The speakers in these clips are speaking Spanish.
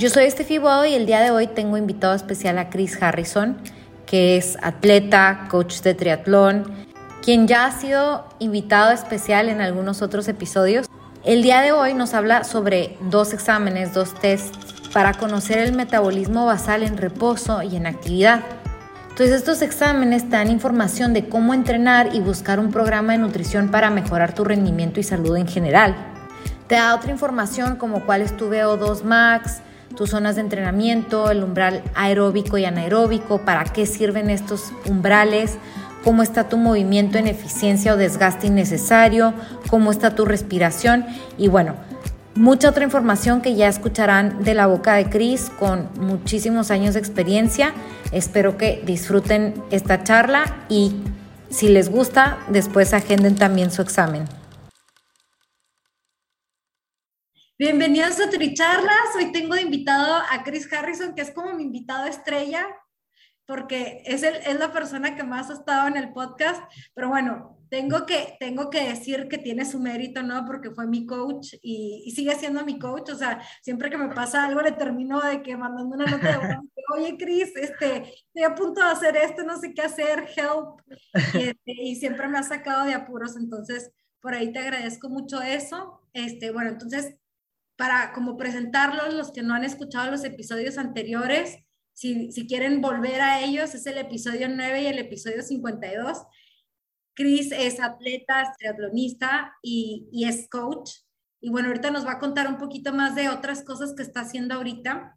Yo soy Estefi Bodo y el día de hoy tengo invitado especial a Chris Harrison, que es atleta, coach de triatlón, quien ya ha sido invitado especial en algunos otros episodios. El día de hoy nos habla sobre dos exámenes, dos tests para conocer el metabolismo basal en reposo y en actividad. Entonces estos exámenes te dan información de cómo entrenar y buscar un programa de nutrición para mejorar tu rendimiento y salud en general. Te da otra información como cuál es tu VO2 max, tus zonas de entrenamiento, el umbral aeróbico y anaeróbico, para qué sirven estos umbrales, cómo está tu movimiento en eficiencia o desgaste innecesario, cómo está tu respiración y bueno, mucha otra información que ya escucharán de la boca de Chris con muchísimos años de experiencia. Espero que disfruten esta charla y si les gusta, después agenden también su examen. Bienvenidos a Tricharlas. Hoy tengo de invitado a Chris Harrison, que es como mi invitado estrella, porque es, el, es la persona que más ha estado en el podcast. Pero bueno, tengo que, tengo que decir que tiene su mérito, ¿no? Porque fue mi coach y, y, sigue siendo mi coach. O sea, siempre que me pasa algo, le termino de que mandando una nota de oye, Chris, este, estoy a punto de hacer esto, no sé qué hacer, help. Y, este, y siempre me ha sacado de apuros. Entonces, por ahí te agradezco mucho eso. Este, bueno, entonces para como presentarlos, los que no han escuchado los episodios anteriores, si, si quieren volver a ellos, es el episodio 9 y el episodio 52. Chris es atleta, triatlonista y, y es coach. Y bueno, ahorita nos va a contar un poquito más de otras cosas que está haciendo ahorita.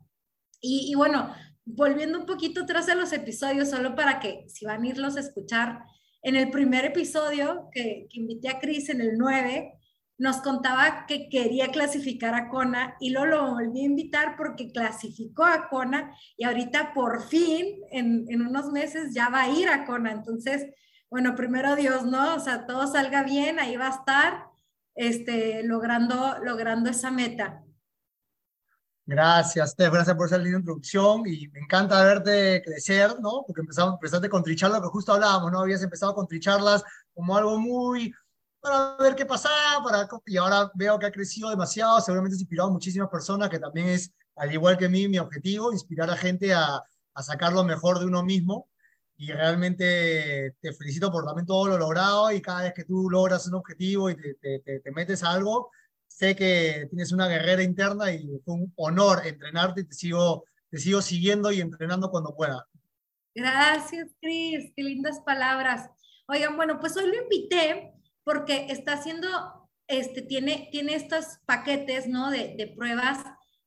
Y, y, bueno, volviendo un poquito atrás a los episodios, solo para que si van a irlos a escuchar, en el primer episodio que, que invité a Chris, en el 9, nos contaba que quería clasificar a Kona y lo volví a invitar porque clasificó a Kona y ahorita por fin, en, unos meses, ya va a ir a Kona. Entonces, bueno, primero Dios, ¿no? O sea, todo salga bien, ahí va a estar este, logrando, logrando esa meta. Gracias, Steph, gracias por esa linda introducción y me encanta verte crecer, ¿no? Porque empezamos, empezaste con tricharlas, que justo hablábamos, ¿no? Habías empezado con tricharlas como algo muy para ver qué pasaba, para, y ahora veo que ha crecido demasiado, seguramente has inspirado a muchísimas personas, que también es, al igual que mí, mi objetivo, inspirar a gente a, a sacar lo mejor de uno mismo. Y realmente te felicito por también todo lo logrado y cada vez que tú logras un objetivo y te, te, te metes a algo, sé que tienes una guerrera interna y fue un honor entrenarte y te sigo, te sigo siguiendo y entrenando cuando pueda. Gracias, Cris, qué lindas palabras. Oigan, bueno, pues hoy lo invité porque está haciendo, este, tiene, tiene estos paquetes, ¿no? De, de pruebas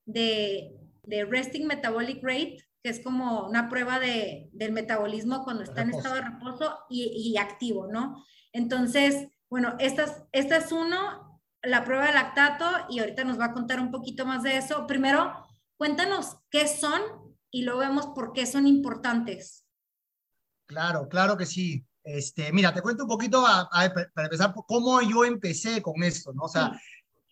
de, de, resting metabolic rate, que es como una prueba de, del metabolismo cuando está en estado de reposo y, y, activo, ¿no? Entonces, bueno, esta, esta es uno, la prueba de lactato, y ahorita nos va a contar un poquito más de eso. Primero, cuéntanos qué son y luego vemos por qué son importantes. Claro, claro que sí. Este, mira, te cuento un poquito a, a, para empezar cómo yo empecé con esto, ¿no? O sea,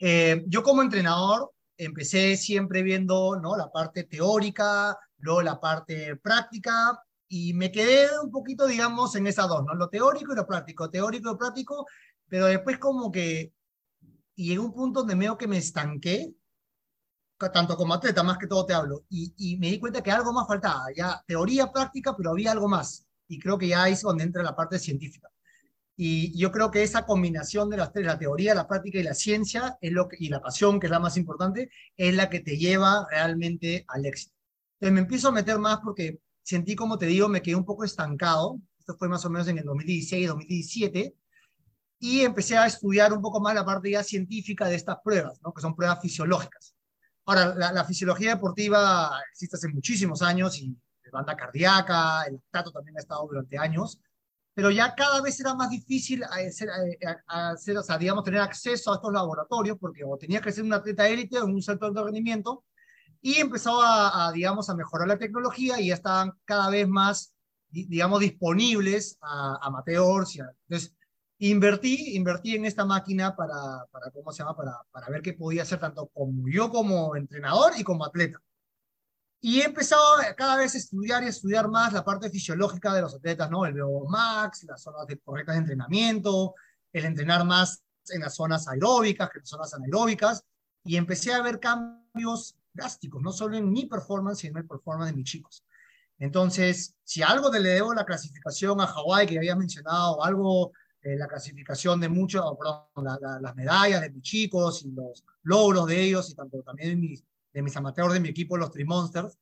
eh, yo como entrenador empecé siempre viendo, ¿no? La parte teórica, luego la parte práctica, y me quedé un poquito, digamos, en esas dos, ¿no? Lo teórico y lo práctico, teórico y lo práctico, pero después como que llegué a un punto donde veo que me estanqué, tanto como atleta, más que todo te hablo, y, y me di cuenta que algo más faltaba, ya teoría, práctica, pero había algo más y creo que ya es donde entra la parte científica. Y yo creo que esa combinación de las tres, la teoría, la práctica y la ciencia, es lo que, y la pasión, que es la más importante, es la que te lleva realmente al éxito. Entonces me empiezo a meter más porque sentí, como te digo, me quedé un poco estancado. esto fue más o menos en el 2016, 2017, y empecé a estudiar un poco más la parte ya científica de estas pruebas, ¿no? que son pruebas fisiológicas. Ahora, la, fisiología deportiva existe hace muchísimos años y la banda cardíaca, el lactato también ha estado durante años, pero ya cada vez era más difícil hacer, hacer, o sea, digamos, tener acceso a estos laboratorios porque o tenías que ser un atleta élite o en un sector de rendimiento y empezó a, digamos, a mejorar la tecnología y ya estaban cada vez más, digamos, disponibles a, amateurs. Y entonces, invertí, invertí en esta máquina para, para ¿cómo se llama? Para, para ver qué podía hacer tanto como yo como entrenador y como atleta. Y he empezado cada vez a estudiar y estudiar más la parte fisiológica de los atletas, ¿no? El VO max, las zonas de, correctas de entrenamiento, el entrenar más en las zonas aeróbicas que en las zonas anaeróbicas. Y empecé a ver cambios drásticos, no solo en mi performance, sino en el performance de mis chicos. Entonces, si algo le debo la clasificación a Hawái, que había mencionado, algo, eh, la clasificación de muchos, perdón, las medallas de mis chicos y los logros de ellos, y tanto también mis de mis amateurs de mi equipo, los Trimonsters,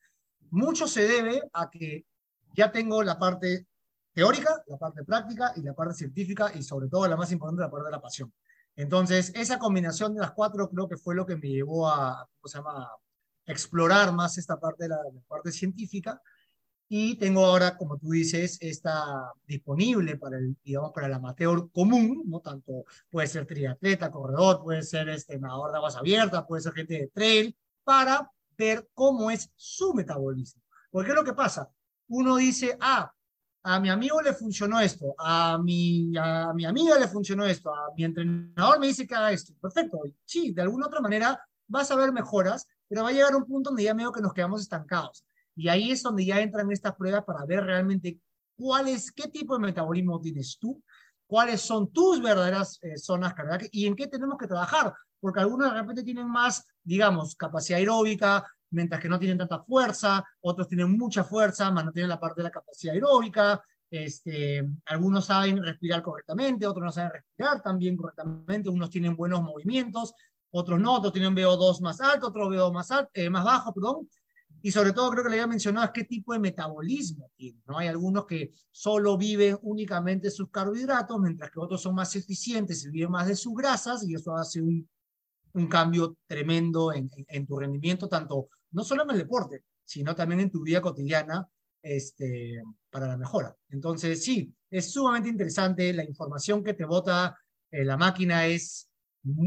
mucho se debe a que ya tengo la parte teórica, la parte práctica y la parte científica y sobre todo la más importante, la parte de la pasión. Entonces, esa combinación de las cuatro creo que fue lo que me llevó a, ¿cómo se llama?, explorar más esta parte de la, parte científica y tengo ahora, como tú dices, está disponible para el, digamos, para el amateur común, ¿no? Tanto puede ser triatleta, corredor, puede ser este nadador de aguas abiertas, puede ser gente de trail, para ver cómo es su metabolismo. Porque lo que pasa? Uno dice, ah, a mi amigo le funcionó esto, a mi, a mi amiga le funcionó esto, a mi entrenador me dice que haga esto. Perfecto, sí, de alguna otra manera vas a ver mejoras, pero va a llegar un punto donde ya medio que nos quedamos estancados. Y ahí es donde ya entran estas pruebas para ver realmente cuál es, qué tipo de metabolismo tienes tú, cuáles son tus verdaderas eh, zonas cardíacas y en qué tenemos que trabajar porque algunos de repente tienen más, digamos, capacidad aeróbica, mientras que no tienen tanta fuerza, otros tienen mucha fuerza, más no tienen la parte de la capacidad aeróbica, este, algunos saben respirar correctamente, otros no saben respirar también correctamente, unos tienen buenos movimientos, otros no, otros tienen VO2 más alto, otros VO2 más, alto, eh, más bajo, perdón, y sobre todo creo que le había mencionado es qué tipo de metabolismo tiene, ¿no? Hay algunos que solo viven únicamente sus carbohidratos, mientras que otros son más eficientes y viven más de sus grasas, y eso hace un un cambio tremendo en, en, tu rendimiento, tanto no solo en el deporte, sino también en tu vida cotidiana este, para la mejora. Entonces, sí, es sumamente interesante. La información que te bota eh, la máquina es,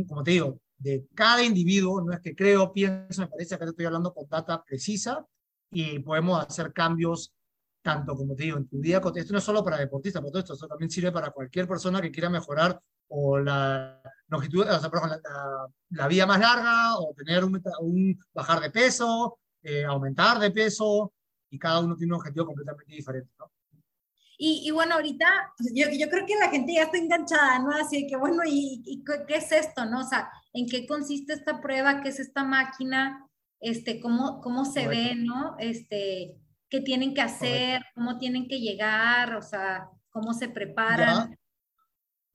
como te digo, de cada individuo. No es que creo, pienso, me parece que estoy hablando con data precisa y podemos hacer cambios tanto, como te digo, en tu vida cotidiana. Esto no es solo para deportistas, por todo esto también sirve para cualquier persona que quiera mejorar o la longitud, o sea, perdón, la, la, vía más larga, o tener un, un bajar de peso, eh, aumentar de peso, y cada uno tiene un objetivo completamente diferente, ¿no? Y, y, bueno, ahorita pues, yo, yo, creo que la gente ya está enganchada, ¿no? Así que bueno, ¿y, ¿y, qué es esto, no? O sea, ¿en qué consiste esta prueba? ¿Qué es esta máquina? Este, ¿cómo, cómo se ve, no? Este, ¿qué tienen que hacer? ¿Cómo tienen que llegar? O sea, ¿cómo se preparan?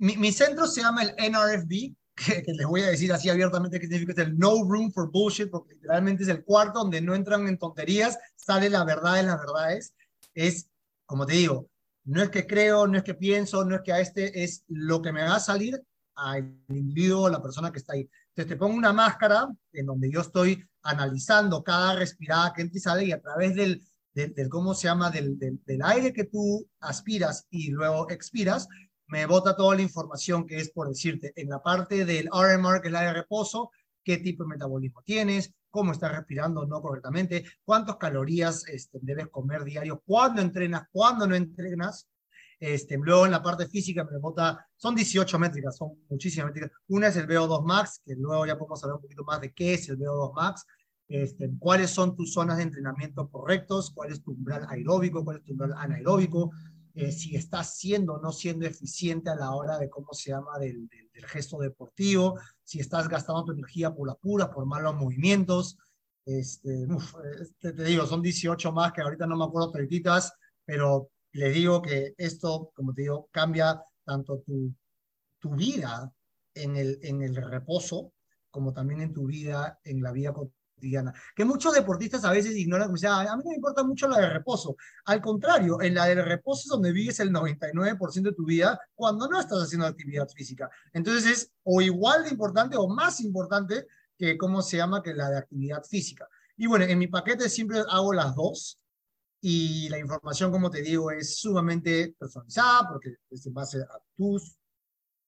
Mi, centro se llama el NRFB, que, les voy a decir así abiertamente que significa, es el No Room for Bullshit, porque literalmente es el cuarto donde no entran en tonterías, sale la verdad de las verdades. Es, como te digo, no es que creo, no es que pienso, no es que a este, es lo que me va a salir al individuo, la persona que está ahí. Entonces te pongo una máscara en donde yo estoy analizando cada respirada que entra y sale y a través del, del, ¿cómo se llama? Del, del, del, aire que tú aspiras y luego expiras, me bota toda la información que es por decirte, en la parte del RMR, que es la de reposo, qué tipo de metabolismo tienes, cómo estás respirando no correctamente, cuántas calorías este, debes comer diario, cuándo entrenas, cuándo no entrenas. Este, luego en la parte física me bota, son 18 métricas, son muchísimas métricas. Una es el VO2 max, que luego ya podemos hablar un poquito más de qué es el VO2 max, este, cuáles son tus zonas de entrenamiento correctos, cuál es tu umbral aeróbico, cuál es tu umbral anaeróbico, eh, si estás siendo o no siendo eficiente a la hora de cómo se llama del, del, gesto deportivo, si estás gastando tu energía por la pura, por malos movimientos. Este, este, te digo, son 18 más que ahorita no me acuerdo perditas, pero le digo que esto, como te digo, cambia tanto tu, tu vida en el, en el reposo como también en tu vida, en la vida cotidiana que muchos deportistas a veces ignoran, como dicen, a mí no me importa mucho la de reposo. Al contrario, en la de reposo es donde vives el 99% de tu vida cuando no estás haciendo actividad física. Entonces es o igual de importante o más importante que, ¿cómo se llama?, que la de actividad física. Y bueno, en mi paquete siempre hago las dos y la información, como te digo, es sumamente personalizada porque es en base a tus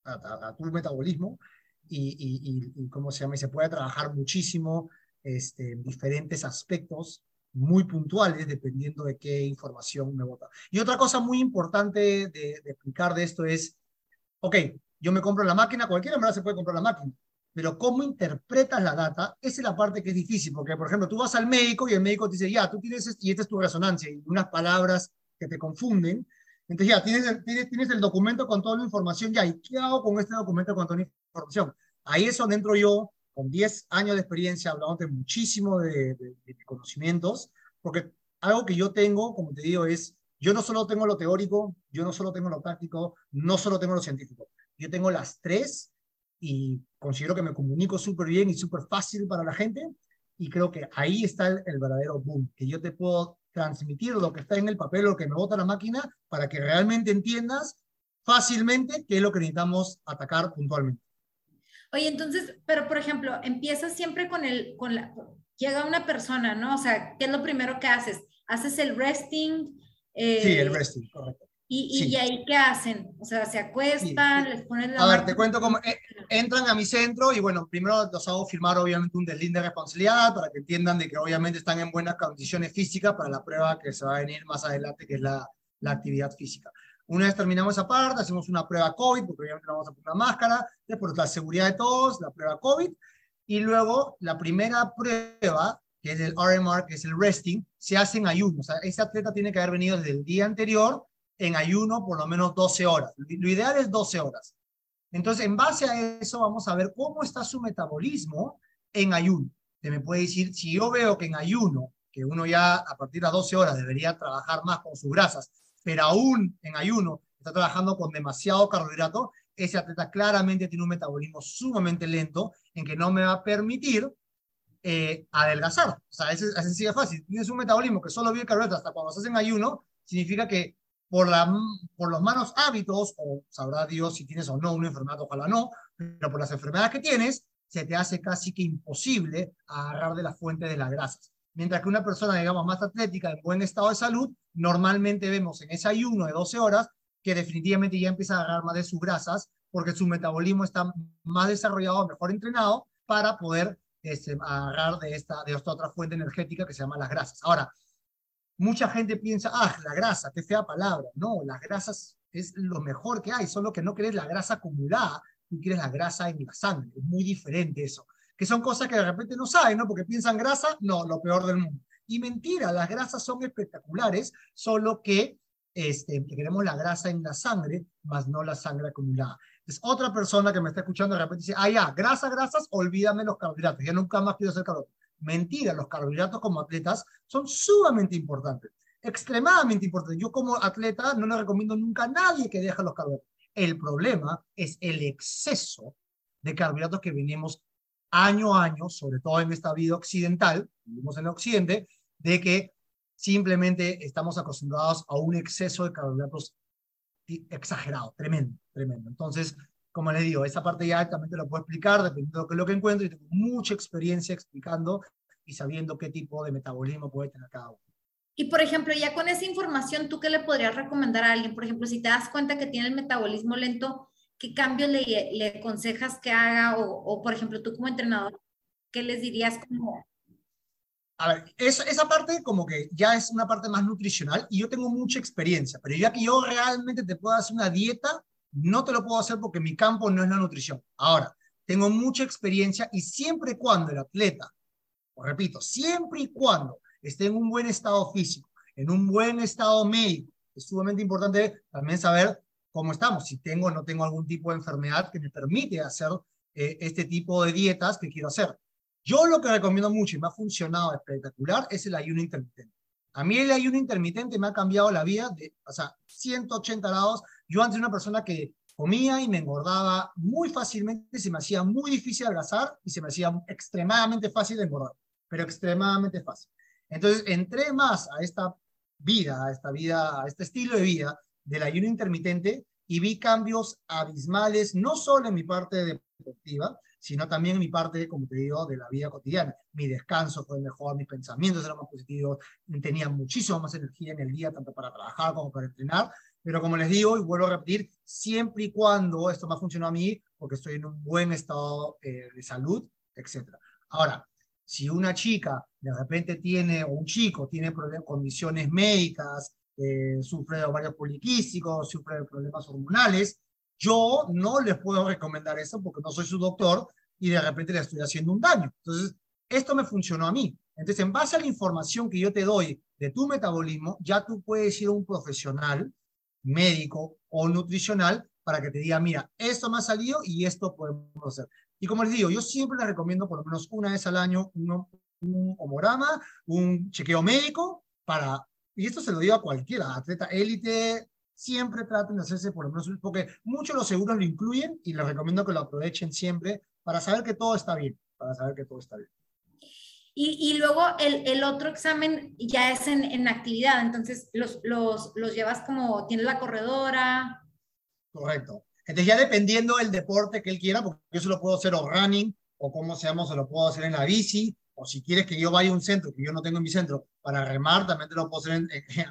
a, tu metabolismo y, y, ¿cómo se llama? Y se puede trabajar muchísimo este, en diferentes aspectos muy puntuales dependiendo de qué información me bota. Y otra cosa muy importante de, de explicar de esto es, ok, yo me compro la máquina, cualquiera verdad se puede comprar la máquina, pero cómo interpretas la data, esa es la parte que es difícil, porque por ejemplo, tú vas al médico y el médico te dice, ya, tú tienes, y esta es tu resonancia, y unas palabras que te confunden, entonces ya, tienes tienes, tienes el documento con toda la información, ya, ¿y qué hago con este documento con toda la información? Ahí es donde entro yo, con 10 años de experiencia, muchísimo de, de, de conocimientos, porque algo que yo tengo, como te digo, es, yo no solo tengo lo teórico, yo no solo tengo lo práctico, no solo tengo lo científico, yo tengo las tres y considero que me comunico súper bien y súper fácil para la gente y creo que ahí está el, el verdadero boom, que yo te puedo transmitir lo que está en el papel, lo que me bota la máquina, para que realmente entiendas fácilmente qué es lo que necesitamos atacar puntualmente. Oye, entonces, pero por ejemplo, empiezas siempre con el, con la, llega una persona, ¿no? O sea, ¿qué es lo primero que haces? ¿Haces el resting? Eh, sí, el resting, correcto. ¿Y, y, ahí qué hacen? O sea, se acuestan, les ponen la... A ver, te cuento cómo eh, entran a mi centro y bueno, primero los hago firmar obviamente un deslinde de responsabilidad para que entiendan de que obviamente están en buenas condiciones físicas para la prueba que se va a venir más adelante, que es la, la actividad física. Una vez terminamos esa parte, hacemos una prueba COVID, porque obviamente vamos a poner una máscara, después la seguridad de todos, la prueba COVID, y luego la primera prueba, que es el RMR, que es el resting, se hace en ayuno. O sea, ese atleta tiene que haber venido desde el día anterior en ayuno por lo menos 12 horas. Lo ideal es 12 horas. Entonces, en base a eso, vamos a ver cómo está su metabolismo en ayuno. Se me puede decir, si yo veo que en ayuno, que uno ya a partir de 12 horas debería trabajar más con sus grasas, pero aún en ayuno está trabajando con demasiado carbohidrato, ese atleta claramente tiene un metabolismo sumamente lento en que no me va a permitir eh, adelgazar. O sea, es así de fácil. Tienes un metabolismo que solo vive carbohidratos hasta cuando estás en ayuno, significa que por, la, por los malos hábitos, o sabrá Dios si tienes o no una enfermedad, ojalá no, pero por las enfermedades que tienes, se te hace casi que imposible agarrar de la fuente de las grasas. Mientras que una persona, digamos, más atlética, en buen estado de salud, normalmente vemos en ese ayuno de 12 horas que definitivamente ya empieza a agarrar más de sus grasas porque su metabolismo está más desarrollado, mejor entrenado para poder este, agarrar de esta, de esta otra fuente energética que se llama las grasas. Ahora, mucha gente piensa, ah, la grasa, qué fea palabra. No, las grasas es lo mejor que hay, solo que no quieres la grasa acumulada, tú quieres la grasa en la sangre. Es muy diferente eso. Que son cosas que de repente no saben, ¿no? Porque piensan grasa, no, lo peor del mundo. Y mentira, las grasas son espectaculares, solo que, este, queremos la grasa en la sangre, más no la sangre acumulada. Es otra persona que me está escuchando de repente dice, ah, ya, grasa, grasas, olvídame los carbohidratos, ya nunca más quiero hacer carbohidratos. Mentira, los carbohidratos como atletas son sumamente importantes, extremadamente importantes. Yo como atleta no le recomiendo nunca a nadie que deje los carbohidratos. El problema es el exceso de carbohidratos que venimos año a año, sobre todo en esta vida occidental, vivimos en el occidente, de que simplemente estamos acostumbrados a un exceso de carbohidratos exagerado, tremendo, tremendo. Entonces, como les digo, esa parte ya también te lo puedo explicar dependiendo de lo que encuentro y tengo mucha experiencia explicando y sabiendo qué tipo de metabolismo puede tener cada uno. Y por ejemplo, ya con esa información, ¿tú qué le podrías recomendar a alguien? Por ejemplo, si te das cuenta que tiene el metabolismo lento, ¿qué cambios le, le aconsejas que haga? O, o, por ejemplo, tú como entrenador, ¿qué les dirías como... A ver, esa, esa parte como que ya es una parte más nutricional y yo tengo mucha experiencia, pero ya que yo realmente te puedo hacer una dieta, no te lo puedo hacer porque mi campo no es la nutrición. Ahora, tengo mucha experiencia y siempre y cuando el atleta, os repito, siempre y cuando esté en un buen estado físico, en un buen estado médico, es sumamente importante también saber cómo estamos, si tengo o no tengo algún tipo de enfermedad que me permite hacer eh, este tipo de dietas que quiero hacer. Yo lo que recomiendo mucho y me ha funcionado espectacular es el ayuno intermitente. A mí el ayuno intermitente me ha cambiado la vida de, o sea, 180 grados yo antes era una persona que comía y me engordaba muy fácilmente, se me hacía muy difícil adelgazar y se me hacía extremadamente fácil engordar. pero extremadamente fácil. Entonces, entré más a esta vida, a esta vida, a este estilo de vida del ayuno intermitente y vi cambios abismales, no solo en mi parte deportiva, sino también en mi parte, como te digo, de la vida cotidiana. Mi descanso fue mejor, mis pensamientos eran más positivos, tenía muchísimo más energía en el día, tanto para trabajar como para entrenar. Pero como les digo, y vuelvo a repetir, siempre y cuando esto me ha funcionado a mí, porque estoy en un buen estado eh, de salud, etc. Ahora, si una chica de repente tiene, o un chico tiene condiciones médicas, eh, sufre de ovarios poliquísticos, sufre de problemas hormonales, yo no les puedo recomendar eso porque no soy su doctor y de repente le estoy haciendo un daño. Entonces, esto me funcionó a mí. Entonces, en base a la información que yo te doy de tu metabolismo, ya tú puedes ir a un profesional médico o nutricional para que te diga, mira, esto me ha salido y esto podemos hacer. Y como les digo, yo siempre les recomiendo por lo menos una vez al año un, homograma, un chequeo médico para, y esto se lo digo a cualquiera, atleta élite, siempre traten de hacerse por lo menos, porque muchos los seguros lo incluyen y les recomiendo que lo aprovechen siempre para saber que todo está bien, para saber que todo está bien. Y, y luego el, el, otro examen ya es en, en actividad, entonces los, los, los, llevas como, tiene la corredora. Correcto. Entonces ya dependiendo del deporte que él quiera, porque yo se lo puedo hacer o running, o como se llama, se lo puedo hacer en la bici, o si quieres que yo vaya a un centro que yo no tengo en mi centro para remar, también te lo puedo hacer en,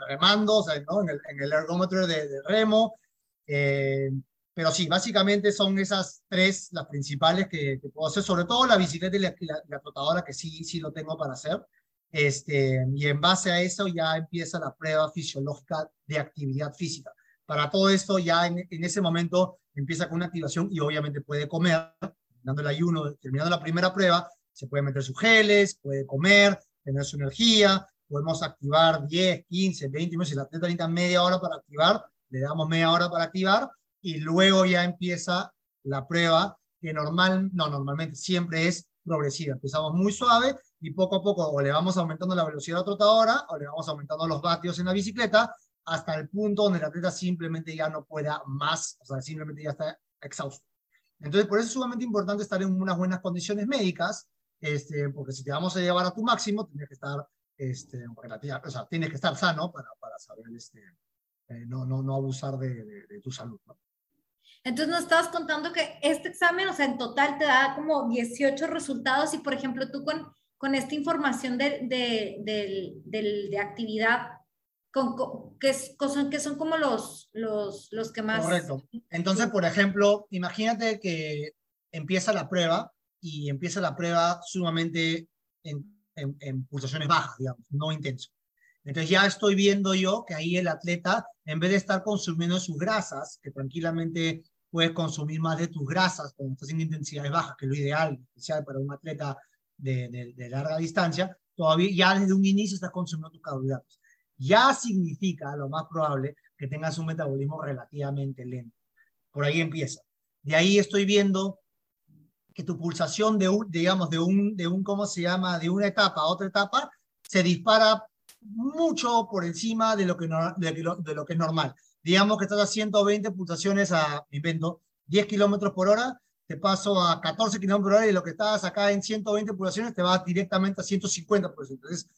remando, o sea, ¿no? en, el, en el ergómetro de, de remo. Eh, pero sí, básicamente son esas tres las principales que, que puedo hacer, sobre todo la bicicleta y la, la, trotadora, que sí, sí lo tengo para hacer. Este, y en base a eso ya empieza la prueba fisiológica de actividad física. Para todo esto ya en, en ese momento empieza con una activación y obviamente puede comer, dando el ayuno, terminando la primera prueba, se puede meter sus geles, puede comer, tener su energía, podemos activar 10, 15, 20 minutos, si la atleta necesita media hora para activar, le damos media hora para activar y luego ya empieza la prueba que normal, no, normalmente siempre es progresiva. Empezamos muy suave y poco a poco o le vamos aumentando la velocidad a trotadora o le vamos aumentando los vatios en la bicicleta hasta el punto donde el atleta simplemente ya no pueda más, o sea, simplemente ya está exhausto. Entonces, por eso es sumamente importante estar en unas buenas condiciones médicas, este, porque si te vamos a llevar a tu máximo, tienes que estar, este, o sea, tienes que estar sano para, para saber, este, eh, no, no, no abusar de, de, de tu salud. ¿no? Entonces nos estabas contando que este examen, o sea, en total te da como 18 resultados y, por ejemplo, tú con, con esta información de, de, de, de, de actividad, con, con, que, son, que son como los, los, los que más... Correcto. Entonces, por ejemplo, imagínate que empieza la prueba y empieza la prueba sumamente en, en, en pulsaciones bajas, digamos, no intenso. Entonces ya estoy viendo yo que ahí el atleta, en vez de estar consumiendo sus grasas, que tranquilamente puedes consumir más de tus grasas cuando estás en intensidades bajas, que es lo ideal, especial para un atleta de, de, de, larga distancia, todavía ya desde un inicio estás consumiendo tus carbohidratos. Ya significa, lo más probable, que tengas un metabolismo relativamente lento. Por ahí empieza. De ahí estoy viendo que tu pulsación de un, digamos, de un, de un, ¿cómo se llama? De una etapa a otra etapa, se dispara mucho por encima de lo que, no, de, lo, de lo que es normal. Digamos que estás a 120 pulsaciones a, invento, 10 kilómetros por hora, te paso a 14 kilómetros por hora y lo que estás acá en 120 pulsaciones te va directamente a 150 pulsaciones. Entonces,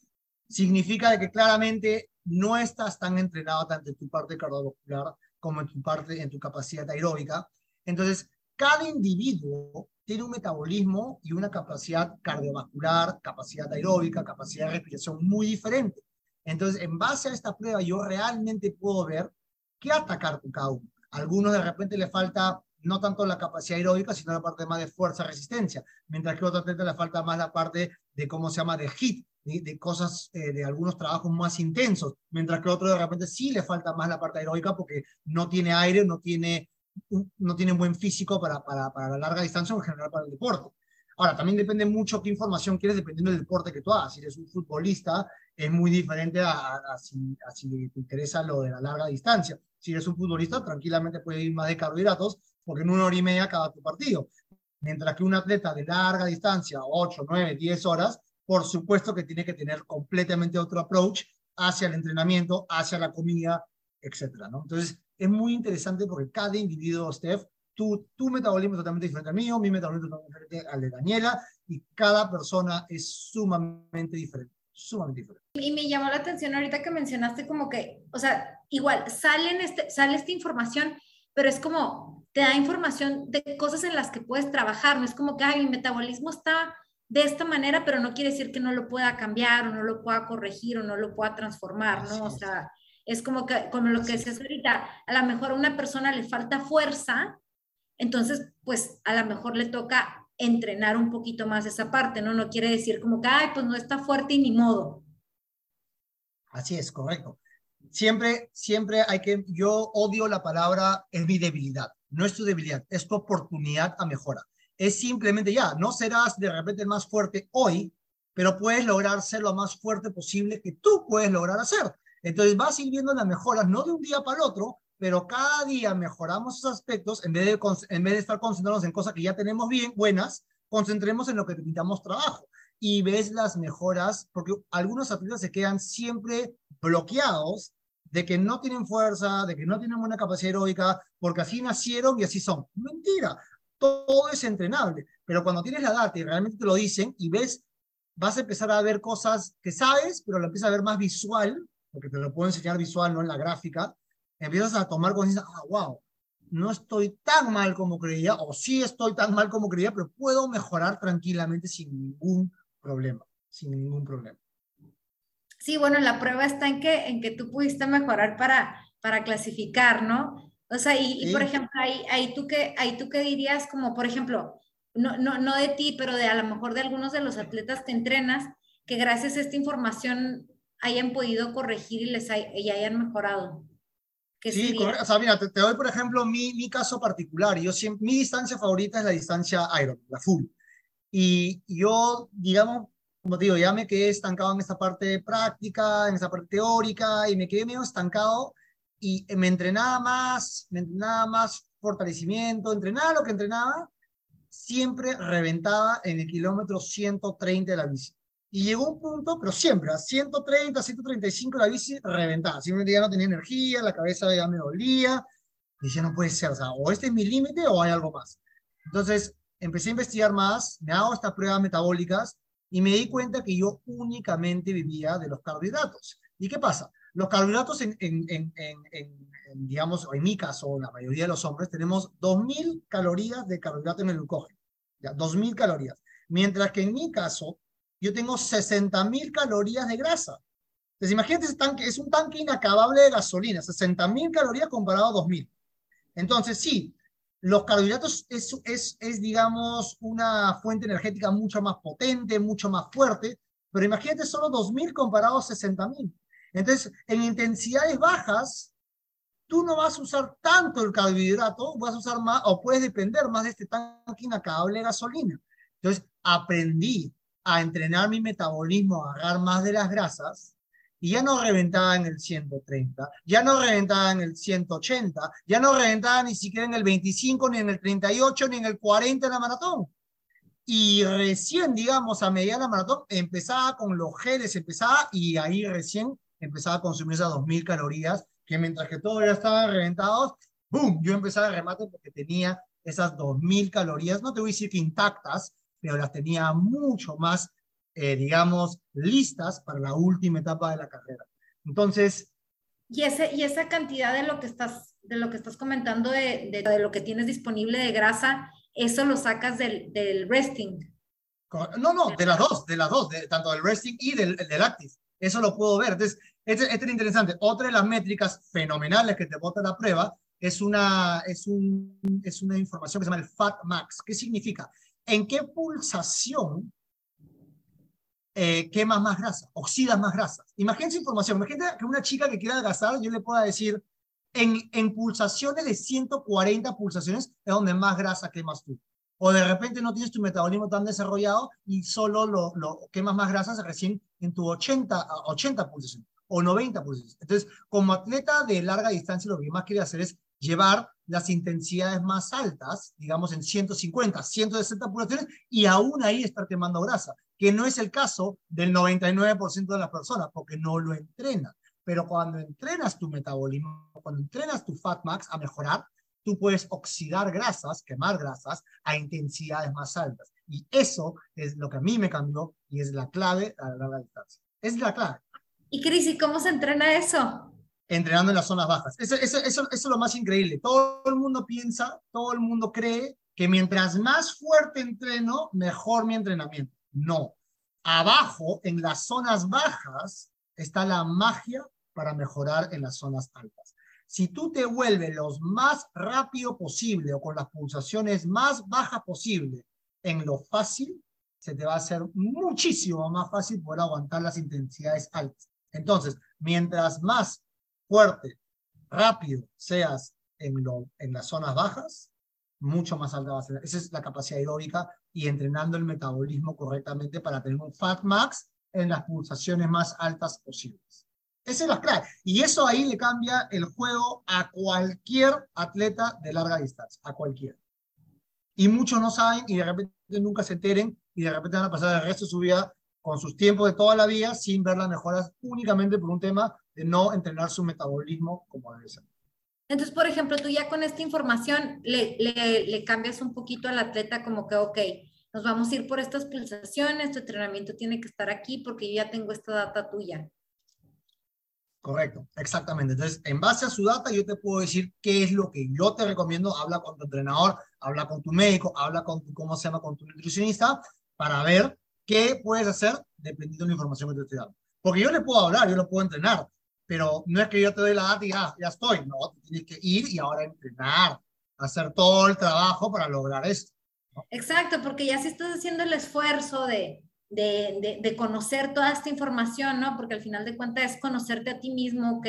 significa que claramente no estás tan entrenado tanto en tu parte cardiovascular como en tu parte, en tu capacidad aeróbica. Entonces, cada individuo tiene un metabolismo y una capacidad cardiovascular, capacidad aeróbica, capacidad de respiración muy diferente. Entonces, en base a esta prueba, yo realmente puedo ver qué atacar con cada uno. A algunos de repente le falta no tanto la capacidad aeróbica, sino la parte más de fuerza, resistencia, mientras que a otro atleta le falta más la parte de, ¿cómo se llama?, de hit, de, de cosas, eh, de algunos trabajos más intensos, mientras que a otro de repente sí le falta más la parte aeróbica porque no tiene aire, no tiene, no tiene buen físico para, para, la larga distancia o en general para el deporte. Ahora, también depende mucho qué información quieres dependiendo del deporte que tú hagas. Si eres un futbolista, es muy diferente a, si, a, te interesa lo de la larga distancia. Si eres un futbolista, tranquilamente puedes ir más de carbohidratos porque en una hora y media acaba tu partido. Mientras que un atleta de larga distancia, 8, 9, 10 horas, por supuesto que tiene que tener completamente otro approach hacia el entrenamiento, hacia la comida, etcétera, ¿no? Entonces, es muy interesante porque cada individuo, Steph, tu, tu metabolismo es totalmente diferente al mío, mi metabolismo es totalmente diferente al de Daniela, y cada persona es sumamente diferente, sumamente diferente. Y me llamó la atención ahorita que mencionaste como que, o sea, igual, salen este, sale esta información, pero es como, te da información de cosas en las que puedes trabajar, no es como que, ay, mi metabolismo está de esta manera, pero no quiere decir que no lo pueda cambiar o no lo pueda corregir o no lo pueda transformar, ¿no? O sea, es como que, como lo que decías ahorita, a lo mejor a una persona le falta fuerza, entonces, pues a lo mejor le toca entrenar un poquito más esa parte, ¿no? No quiere decir como que, ay, pues no está fuerte y ni modo. Así es, correcto. Siempre, siempre hay que, yo odio la palabra, es mi debilidad, no es tu debilidad, es tu oportunidad a mejorar. Es simplemente ya, no serás de repente más fuerte hoy, pero puedes lograr ser lo más fuerte posible que tú puedes lograr hacer. Entonces vas a ir viendo las mejoras, no de un día para el otro, pero cada día mejoramos esos aspectos, en vez de, en vez de estar concentrados en cosas que ya tenemos bien, buenas, concentremos en lo que necesitamos trabajo. Y ves las mejoras, porque algunos atletas se quedan siempre bloqueados de que no tienen fuerza, de que no tienen buena capacidad heroica, porque así nacieron y así son. Mentira, todo es entrenable, pero cuando tienes la data y realmente te lo dicen y ves, vas a empezar a ver cosas que sabes, pero lo empiezas a ver más visual, porque te lo puedo enseñar visual, no en la gráfica, empiezas a tomar conciencia, ah, wow, no estoy tan mal como creía, o sí estoy tan mal como creía, pero puedo mejorar tranquilamente sin ningún problema, sin ningún problema. Sí, bueno, la prueba está en que, en que tú pudiste mejorar para, para clasificar, ¿no? O sea, y, por ejemplo, ahí, ahí, tú qué, ahí tú qué dirías, como por ejemplo, no, no, no de ti, pero de a lo mejor de algunos de los atletas que entrenas, que gracias a esta información hayan podido corregir y les y hayan mejorado. Sí, o sea, mira, te, doy por ejemplo mi, mi caso particular. Yo siempre, mi distancia favorita es la distancia Iron, la full. Y yo, digamos, como te digo, ya me quedé estancado en esta parte práctica, en esta parte teórica, y me quedé medio estancado y me entrenaba más, me entrenaba más fortalecimiento, entrenaba lo que entrenaba, siempre reventaba en el kilómetro 130 de la bici. Y llegó un punto, pero siempre, a 130, 135 la bici reventada. Simplemente ya no tenía energía, la cabeza ya me dolía. Y no puede ser, o sea, o este es mi límite o hay algo más. Entonces, empecé a investigar más, me hago estas pruebas metabólicas y me di cuenta que yo únicamente vivía de los carbohidratos. ¿Y qué pasa? Los carbohidratos, en, en, en, en digamos, en mi caso, la mayoría de los hombres, tenemos 2.000 calorías de carbohidrato en el glucógeno. Ya, 2.000 calorías. Mientras que en mi caso, yo tengo 60 mil calorías de grasa. Entonces, imagínate, ese tanque, es un tanque inacabable de gasolina, 60 mil calorías comparado a 2 mil. Entonces, sí, los carbohidratos es, es, es, digamos, una fuente energética mucho más potente, mucho más fuerte, pero imagínate solo 2.000 comparado a 60.000. Entonces, en intensidades bajas, tú no vas a usar tanto el carbohidrato, vas a usar más, o puedes depender más de este tanque inacabable de gasolina. Entonces, aprendí a entrenar mi metabolismo, a agarrar más de las grasas, y ya no reventaba en el 130, ya no reventaba en el 180, ya no reventaba ni siquiera en el 25, ni en el 38, ni en el 40 en la maratón. Y recién, digamos, a la maratón, empezaba con los geles, empezaba, y ahí recién empezaba a consumir esas 2.000 calorías, que mientras que todos ya estaban reventados, ¡boom! Yo empezaba a remate porque tenía esas 2.000 calorías, no te voy a decir que intactas, pero las tenía mucho más, eh, digamos, listas para la última etapa de la carrera. Entonces... Y, ese, y esa cantidad de lo que estás, de lo que estás comentando, de, de, lo que tienes disponible de grasa, eso lo sacas del, del resting. No, no, de las dos, de las dos, de, tanto del resting y del, del active. Eso lo puedo ver. Entonces, este, este, es interesante. Otra de las métricas fenomenales que te bota la prueba es una, es, un, es una información que se llama el Fat Max. ¿Qué significa? En qué pulsación eh, quemas más grasa, oxidas más grasa. Imagínense información, imagínate que una chica que quiera adelgazar, yo le pueda decir, en, en pulsaciones de 140 pulsaciones es donde más grasa quemas tú. O de repente no tienes tu metabolismo tan desarrollado y solo lo, lo quemas más grasa recién en tu 80, 80 pulsaciones o 90 pulsaciones. Entonces, como atleta de larga distancia, lo que más quiere hacer es llevar las intensidades más altas, digamos en 150, 160 pulsaciones, y aún ahí estar quemando grasa, que no es el caso del 99% de las personas, porque no lo entrenan. Pero cuando entrenas tu metabolismo, cuando entrenas tu fat max a mejorar, tú puedes oxidar grasas, quemar grasas a intensidades más altas. Y eso es lo que a mí me cambió y es la clave a la larga distancia. Es la clave. Y Cris, ¿y cómo se entrena eso? Entrenando en las zonas bajas. Eso, es lo más increíble. Todo el mundo piensa, todo el mundo cree que mientras más fuerte entreno, mejor mi entrenamiento. No. Abajo, en las zonas bajas, está la magia para mejorar en las zonas altas. Si tú te vuelves lo más rápido posible o con las pulsaciones más bajas posible en lo fácil, se te va a hacer muchísimo más fácil poder aguantar las intensidades altas. Entonces, mientras más fuerte, rápido seas en, las zonas bajas, mucho más alta va a ser. Esa es la capacidad aeróbica y entrenando el metabolismo correctamente para tener un fat max en las pulsaciones más altas posibles. Esa es la clave. Y eso ahí le cambia el juego a cualquier atleta de larga distancia, a cualquiera. Y muchos no saben y de repente nunca se enteren y de repente van a pasar el resto de su vida con sus tiempos de toda la vida sin ver las mejoras únicamente por un tema de no entrenar su metabolismo como debe ser. Entonces, por ejemplo, tú ya con esta información le, le, le cambias un poquito al atleta como que, ok, nos vamos a ir por estas pulsaciones, tu entrenamiento tiene que estar aquí porque yo ya tengo esta data tuya. Correcto, exactamente. Entonces, en base a su data, yo te puedo decir qué es lo que yo te recomiendo. Habla con tu entrenador, habla con tu médico, habla con tu, ¿cómo se llama?, con tu nutricionista, para ver qué puedes hacer dependiendo de la información que te estoy dando. Porque yo le puedo hablar, yo lo puedo entrenar, pero no es que yo te doy la data y ya, estoy. No, tienes que ir y ahora entrenar, hacer todo el trabajo para lograr esto. Exacto, porque ya si estás haciendo el esfuerzo de, de, de, conocer toda esta información, ¿no? Porque al final de cuentas es conocerte a ti mismo, ok,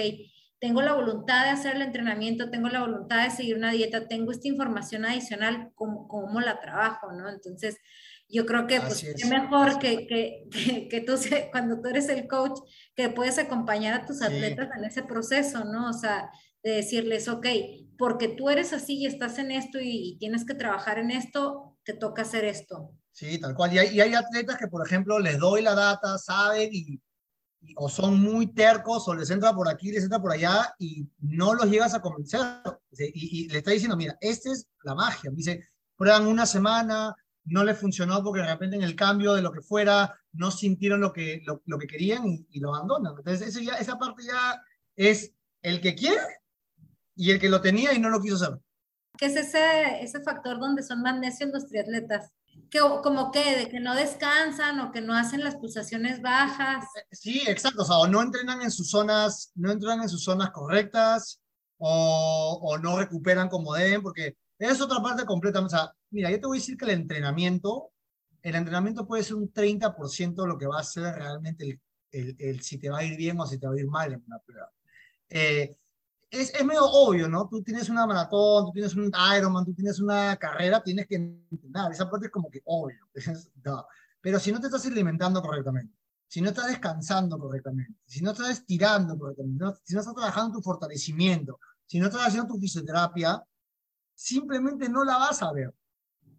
tengo la voluntad de hacer el entrenamiento, tengo la voluntad de seguir una dieta, tengo esta información adicional, ¿cómo, cómo la trabajo, ¿no? Entonces, yo creo que pues, es. mejor que, que, que, tú, cuando tú eres el coach, que puedes acompañar a tus atletas en ese proceso, ¿no? O sea, de decirles, ok, porque tú eres así y estás en esto y, tienes que trabajar en esto, te toca hacer esto. Sí, tal cual. Y hay, y hay atletas que, por ejemplo, les doy la data, saben y, o son muy tercos o les entra por aquí, les entra por allá y no los llegas a convencer. Y, y le está diciendo, mira, esta es la magia. Dice, prueban una semana, no les funcionó porque de repente en el cambio de lo que fuera no sintieron lo que, lo, lo que querían y, y, lo abandonan. Entonces, eso ya, esa parte ya es el que quiere y el que lo tenía y no lo quiso hacer. ¿Qué es ese, ese factor donde son más necios los triatletas? Que, como que, de que no descansan o que no hacen las pulsaciones bajas. Eh, sí, exacto, o sea, o no entrenan en sus zonas, no entrenan en sus zonas correctas, o, o no recuperan como deben, porque es otra parte completa. O sea, mira, yo te voy a decir que el entrenamiento, el entrenamiento puede ser un 30% de lo que va a ser realmente el, el, el, si te va a ir bien o si te va a ir mal en una prueba. Eh, es, es, medio obvio, ¿no? Tú tienes una maratón, tú tienes un Ironman, tú tienes una carrera, tienes que entrenar. Esa parte es como que obvio. no. Pero si no te estás alimentando correctamente, si no estás descansando correctamente, si no estás estirando correctamente, si no estás trabajando tu fortalecimiento, si no estás haciendo tu fisioterapia, simplemente no la vas a ver.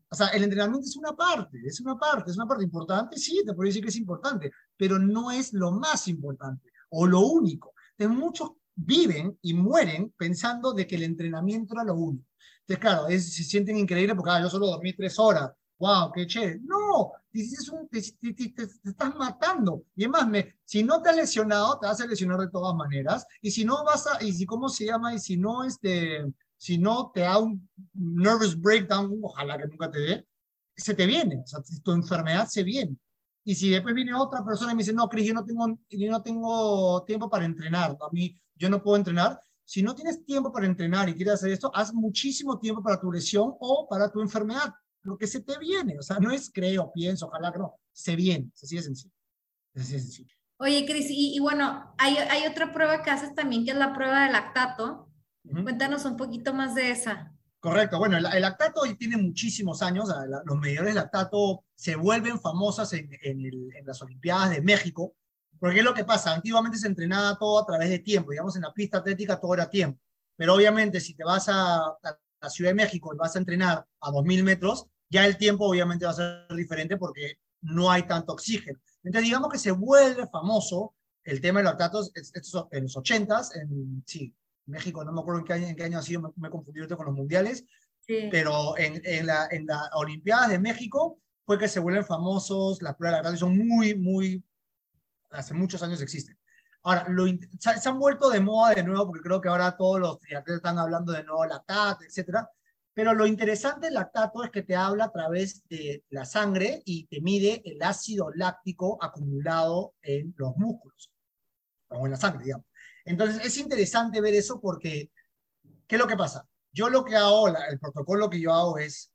O sea, el entrenamiento es una parte, es una parte, es una parte importante, sí, te puedo decir que es importante, pero no es lo más importante o lo único. De muchos viven y mueren pensando de que el entrenamiento era lo único. Entonces, claro, es, se sienten increíbles porque ah, yo solo dormí tres horas. ¡Wow! ¡Qué chévere! No, te, te, te, te, estás matando. Y además, me, si no te has lesionado, te vas a lesionar de todas maneras. Y si no vas a, y si, ¿cómo se llama? Y si no, este, si no te da un nervous breakdown, ojalá que nunca te dé, se te viene. O sea, tu enfermedad se viene. Y si después viene otra persona y me dice, no, Cris, yo no tengo, yo no tengo tiempo para entrenar. A mí, yo no puedo entrenar. Si no tienes tiempo para entrenar y quieres hacer esto, haz muchísimo tiempo para tu lesión o para tu enfermedad, lo que se te viene. O sea, no es creo, pienso, ojalá que no, se viene, así de sencillo. Así de sencillo. Oye, Cris, y, y, bueno, hay, hay otra prueba que haces también, que es la prueba de lactato. Uh -huh. Cuéntanos un poquito más de esa. Correcto, bueno, el, el lactato tiene muchísimos años, la, los medidores de lactato se vuelven famosas en, en, el, en las Olimpiadas de México, porque es lo que pasa, antiguamente se entrenaba todo a través de tiempo, digamos en la pista atlética todo era tiempo, pero obviamente si te vas a, a la Ciudad de México y vas a entrenar a 2.000 metros, ya el tiempo obviamente va a ser diferente porque no hay tanto oxígeno. Entonces digamos que se vuelve famoso el tema de los lactatos en los 80s, en, sí, México, no me acuerdo en qué año, en qué año ha sido, me, me he confundido con los mundiales, pero en, en, la, en las Olimpiadas de México fue que se vuelven famosos, las pruebas de lactato son muy, muy, hace muchos años existen. Ahora, lo, se, han vuelto de moda de nuevo porque creo que ahora todos los triatletas están hablando de nuevo lactato, etcétera. Pero lo interesante del lactato es que te habla a través de la sangre y te mide el ácido láctico acumulado en los músculos, o en la sangre, digamos. Entonces, es interesante ver eso porque, ¿qué es lo que pasa? Yo lo que hago, el protocolo que yo hago es,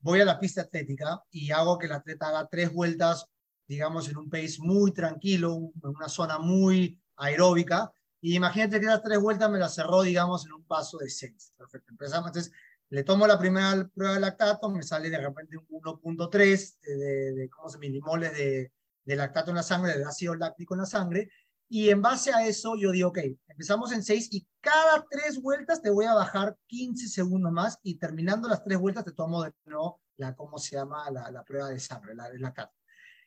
voy a la pista atlética y hago que el atleta haga tres vueltas, digamos, en un pace muy tranquilo, en una zona muy aeróbica, y imagínate que las tres vueltas me las cerró, digamos, en un paso de seis. Perfecto. Empezamos, entonces, le tomo la primera prueba de lactato, me sale de repente un 1.3 de, de, ¿cómo se milimoles de, de lactato en la sangre, de ácido láctico en la sangre, y en base a eso yo digo, ok, empezamos en 6 y cada tres vueltas te voy a bajar 15 segundos más y terminando las tres vueltas te tomo de nuevo la, ¿cómo se llama? La, la prueba de sangre, la, la CAT.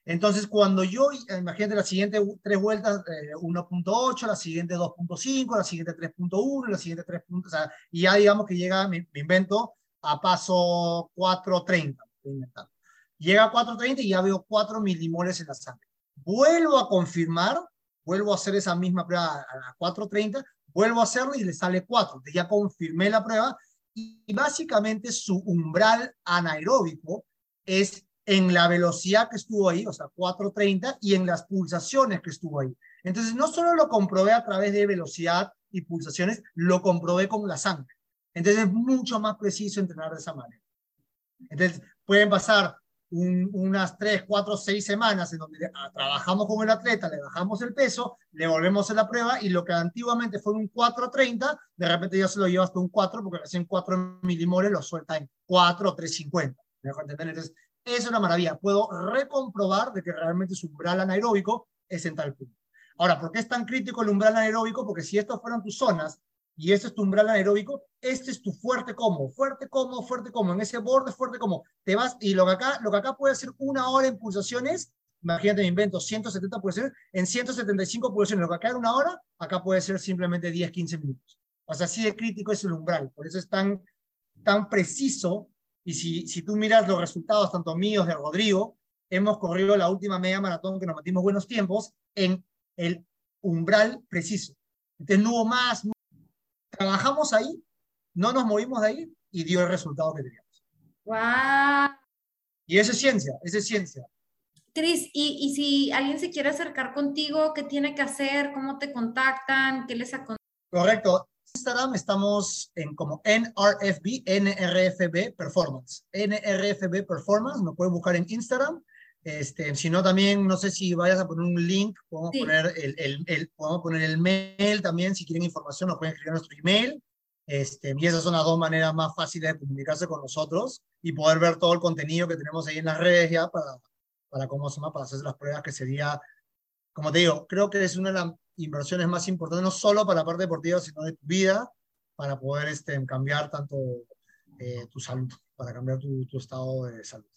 Entonces, cuando yo, imagínate la siguiente tres vueltas, eh, 1.8, la siguiente 2.5, la siguiente 3.1, la siguiente 3. O sea, y ya digamos que llega, me, me invento, a paso 4.30. Llega a 4.30 y ya veo 4 milimoles en la sangre. Vuelvo a confirmar vuelvo a hacer esa misma prueba a 4.30, vuelvo a hacerlo y le sale 4. Ya confirmé la prueba y básicamente su umbral anaeróbico es en la velocidad que estuvo ahí, o sea, 4.30, y en las pulsaciones que estuvo ahí. Entonces, no solo lo comprobé a través de velocidad y pulsaciones, lo comprobé con la sangre. Entonces, es mucho más preciso entrenar de esa manera. Entonces, pueden pasar unas tres, cuatro, seis semanas en donde ah, trabajamos con el atleta, le bajamos el peso, le volvemos a la prueba y lo que antiguamente fue un 4.30, de repente ya se lo lleva hasta un 4 porque recién 4 milimoles lo suelta en 4 o 3.50. Entonces, es una maravilla. Puedo recomprobar de que realmente su umbral anaeróbico es en tal punto. Ahora, ¿por qué es tan crítico el umbral anaeróbico? Porque si estas fueran tus zonas y este es tu umbral anaeróbico, este es tu fuerte como, fuerte como, fuerte como, en ese borde fuerte como, te vas, y lo que acá, lo que acá puede ser una hora en pulsaciones, imagínate, me invento 170 pulsaciones, en 175 pulsaciones, lo que acá era una hora, acá puede ser simplemente 10, 15 minutos. O sea, así de crítico es el umbral, por eso es tan, tan preciso, y si, si tú miras los resultados, tanto míos de Rodrigo, hemos corrido la última media maratón que nos metimos buenos tiempos en el umbral preciso. Entonces no hubo más, trabajamos ahí, no nos movimos de ahí y dio el resultado que teníamos. ¡Wow! Y eso es ciencia, eso es ciencia. Cris, y, y, si alguien se quiere acercar contigo, ¿qué tiene que hacer? ¿Cómo te contactan? ¿Qué les aconsejan? Correcto. Instagram estamos en como NRFB, NRFB Performance. NRFB Performance, nos pueden buscar en Instagram. Este, si no, también, no sé si vayas a poner un link, podemos, sí. poner el, el, el, podemos poner el mail también, si quieren información nos pueden escribir a nuestro email. Este, y esas son las dos maneras más fáciles de comunicarse con nosotros y poder ver todo el contenido que tenemos ahí en las redes ya para, para, ¿cómo se llama? para hacer las pruebas que sería, como te digo, creo que es una de las inversiones más importantes, no solo para la parte deportiva, sino de tu vida, para poder este, cambiar tanto eh, tu salud, para cambiar tu, tu estado de salud.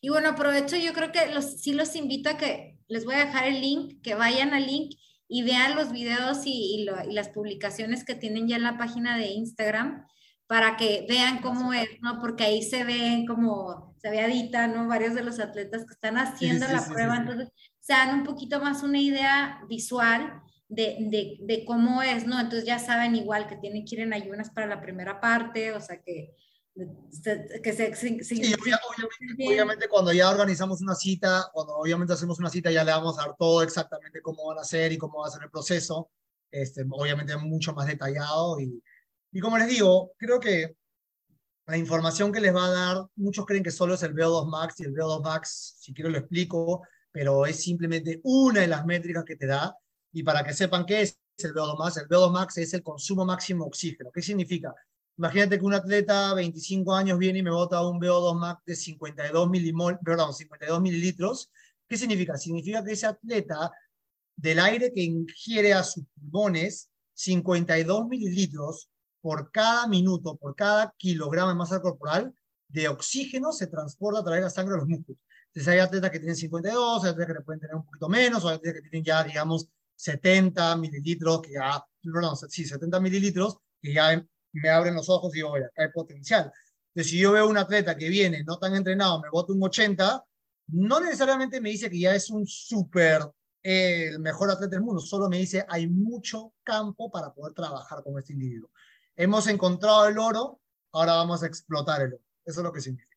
Y bueno, aprovecho, yo creo que los, sí los invito a que les voy a dejar el link, que vayan al link y vean los videos y, y, lo, y las publicaciones que tienen ya en la página de Instagram para que vean cómo es, ¿no? Porque ahí se ven como, se ve Adita, ¿no? Varios de los atletas que están haciendo sí, sí, la sí, prueba, entonces se dan un poquito más una idea visual de, de, de, cómo es, ¿no? Entonces ya saben igual que tienen que ir en ayunas para la primera parte, o sea que que se, sí, sí, obviamente, obviamente, cuando ya organizamos una cita, cuando obviamente hacemos una cita ya le vamos a dar todo exactamente cómo van a ser y cómo va a ser el proceso, este, obviamente mucho más detallado y, y como les digo, creo que la información que les va a dar, muchos creen que solo es el VO2 Max y el VO2 Max, si quiero lo explico, pero es simplemente una de las métricas que te da y para que sepan qué es el VO2 Max, el VO2 Max es el consumo máximo de oxígeno. ¿Qué significa? Imagínate que un atleta 25 años viene y me bota un VO2 max de 52, milimol, perdón, 52 mililitros. ¿Qué significa? Significa que ese atleta, del aire que ingiere a sus pulmones, 52 mililitros por cada minuto, por cada kilogramo de masa corporal de oxígeno se transporta a través de la sangre a los músculos. Entonces hay atletas que tienen 52, hay atletas que pueden tener un poquito menos, hay atletas que tienen ya, digamos, 70 mililitros, que ya perdón, sí, 70 mililitros, que ya me abren los ojos y digo, oye, acá hay potencial. Entonces, si yo veo un atleta que viene no tan entrenado, me bota un 80, no necesariamente me dice que ya es un súper, eh, el mejor atleta del mundo, solo me dice, hay mucho campo para poder trabajar con este individuo. Hemos encontrado el oro, ahora vamos a explotar el oro. Eso es lo que significa.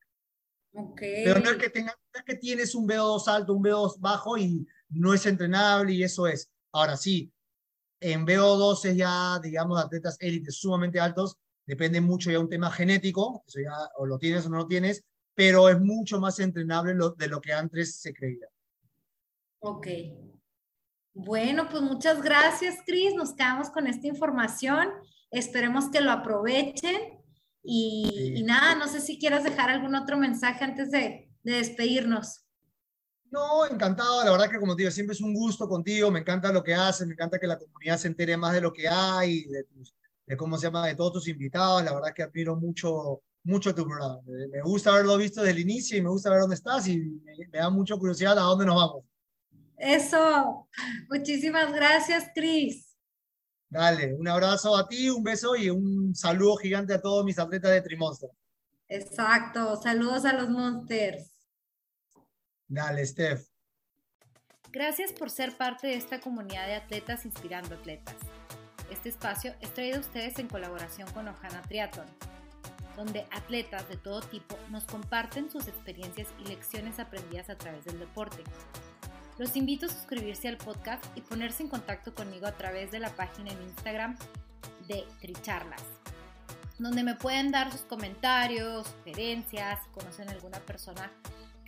Okay. Pero no es que, tenga, no es que tienes un VO2 alto, un VO2 bajo y no es entrenable y eso es. Ahora sí, en VO2 es ya, digamos, atletas élites sumamente altos, depende mucho ya de un tema genético, eso ya o lo tienes o no lo tienes, pero es mucho más entrenable lo, de lo que antes se creía. Ok. Bueno, pues muchas gracias, Cris. Nos quedamos con esta información. Esperemos que lo aprovechen. Y, Sí. y nada, no sé si quieras dejar algún otro mensaje antes de, de despedirnos. No, encantado, la verdad que como te digo, siempre es un gusto contigo, me encanta lo que haces, me encanta que la comunidad se entere más de lo que hay, de, tus- de cómo se llama, de todos tus invitados, la verdad que admiro mucho, mucho tu programa. Me, gusta haberlo visto desde el inicio y me gusta ver dónde estás y me, me da mucha curiosidad a dónde nos vamos. Eso. Muchísimas gracias, Cris. Dale, un abrazo a ti, un beso y un saludo gigante a todos mis atletas de Trimonster. Exacto. Saludos a los Monsters. Dale, Steph. Gracias por ser parte de esta comunidad de atletas inspirando atletas. Este espacio es traído a ustedes en colaboración con Ojana Triathlon, donde atletas de todo tipo nos comparten sus experiencias y lecciones aprendidas a través del deporte. Los invito a suscribirse al podcast y ponerse en contacto conmigo a través de la página en Instagram de Tricharlas, donde me pueden dar sus comentarios, sugerencias, si conocen alguna persona